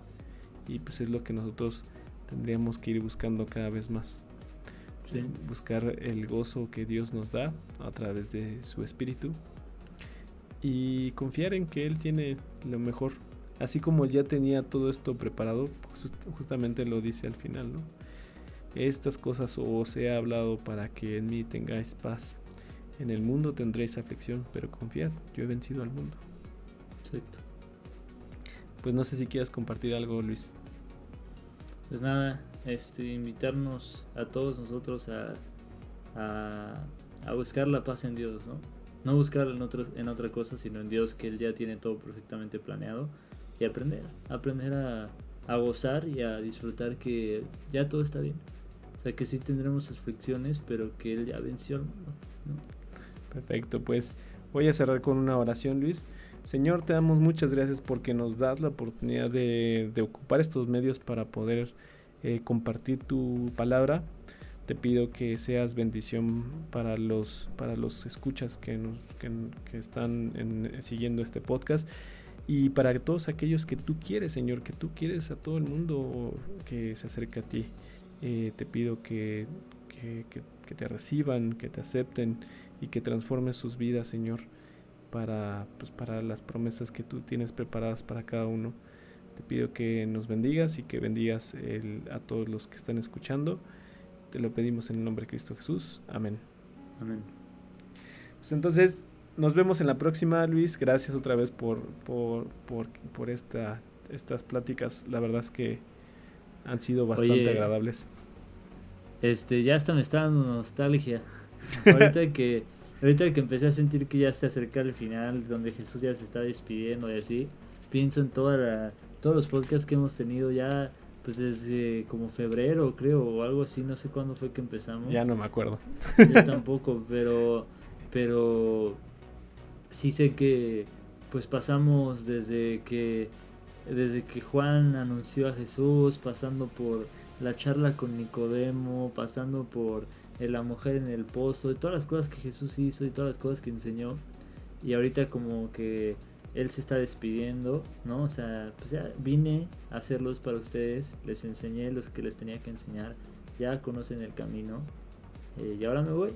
y pues es lo que nosotros tendríamos que ir buscando cada vez más. Buscar el gozo que Dios nos da a través de su espíritu y confiar en que Él tiene lo mejor. Así como ya tenía todo esto preparado, justamente lo dice al final, ¿no? Estas cosas os he hablado para que en mí tengáis paz. En el mundo tendréis aflicción, pero confiad, yo he vencido al mundo. Exacto. Pues no sé si quieras compartir algo, Luis. Pues nada, este, invitarnos a todos nosotros a, a, buscar la paz en Dios, ¿no? No buscar en, otros, en otra cosa, sino en Dios que Él ya tiene todo perfectamente planeado y aprender, aprender a, a gozar y a disfrutar que ya todo está bien. O sea, que sí tendremos aflicciones, pero que Él ya venció al mundo. Perfecto, pues voy a cerrar con una oración, Luis. Señor, te damos muchas gracias porque nos das la oportunidad de, ocupar estos medios para poder eh, compartir tu palabra. Te pido que seas bendición para los, para los escuchas que, que, están siguiendo este podcast y para todos aquellos que tú quieres, Señor, que tú quieres a todo el mundo que se acerque a ti. Eh, te pido que, que, que te reciban, que te acepten y que transformes sus vidas, Señor para, pues, para las promesas que tú tienes preparadas para cada uno. Te pido que nos bendigas y que bendigas a todos los que están escuchando. Te lo pedimos en el nombre de Cristo Jesús. Amén. Amén. Pues entonces, nos vemos en la próxima, Luis. Gracias otra vez por, por, por, por esta, estas pláticas. La verdad es que han sido bastante agradables. Este, ya hasta me está dando nostalgia. Ahorita que Ahorita que empecé a sentir que ya se acerca el final, donde Jesús ya se está despidiendo y así, pienso en toda todos los podcasts que hemos tenido ya, pues desde como febrero, creo, o algo así, no sé cuándo fue que empezamos. Ya no me acuerdo. Yo tampoco, pero, pero sí sé que, pues pasamos desde que, desde que Juan anunció a Jesús, pasando por la charla con Nicodemo, pasando por la mujer en el pozo, y todas las cosas que Jesús hizo y todas las cosas que enseñó. Y ahorita como que Él se está despidiendo, ¿no? O sea, pues ya vine a hacerlos para ustedes, les enseñé los que les tenía que enseñar, ya conocen el camino, eh, y ahora me voy.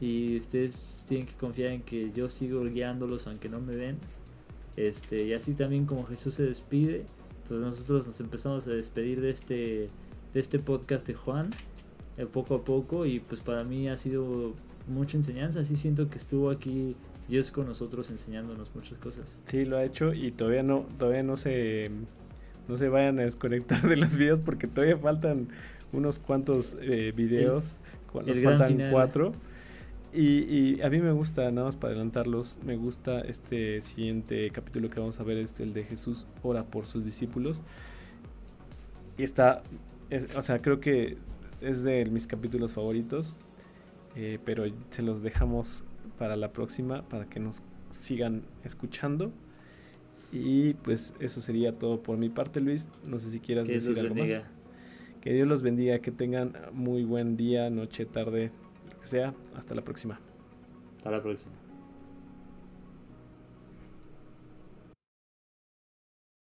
Y ustedes tienen que confiar en que yo sigo guiándolos aunque no me ven. Este, y así también como Jesús se despide, pues nosotros nos empezamos a despedir de este, de este podcast de Juan. Eh, poco a poco y pues para mí ha sido mucha enseñanza, así siento que estuvo aquí Dios con nosotros enseñándonos muchas cosas. Sí, lo ha hecho y todavía no todavía no se no se vayan a desconectar de los videos porque todavía faltan unos cuantos eh, videos, nos faltan cuatro. Y, y, a mí me gusta, nada más para adelantarlos, me gusta este siguiente capítulo que vamos a ver, es el de Jesús ora por sus discípulos. Y está, o sea, creo que es de mis capítulos favoritos, eh, pero se los dejamos para la próxima, para que nos sigan escuchando. Y pues eso sería todo por mi parte, Luis. No sé si quieras decir algo más. Que Dios los bendiga, que tengan muy buen día, noche, tarde, lo que sea. Hasta la próxima. Hasta la próxima.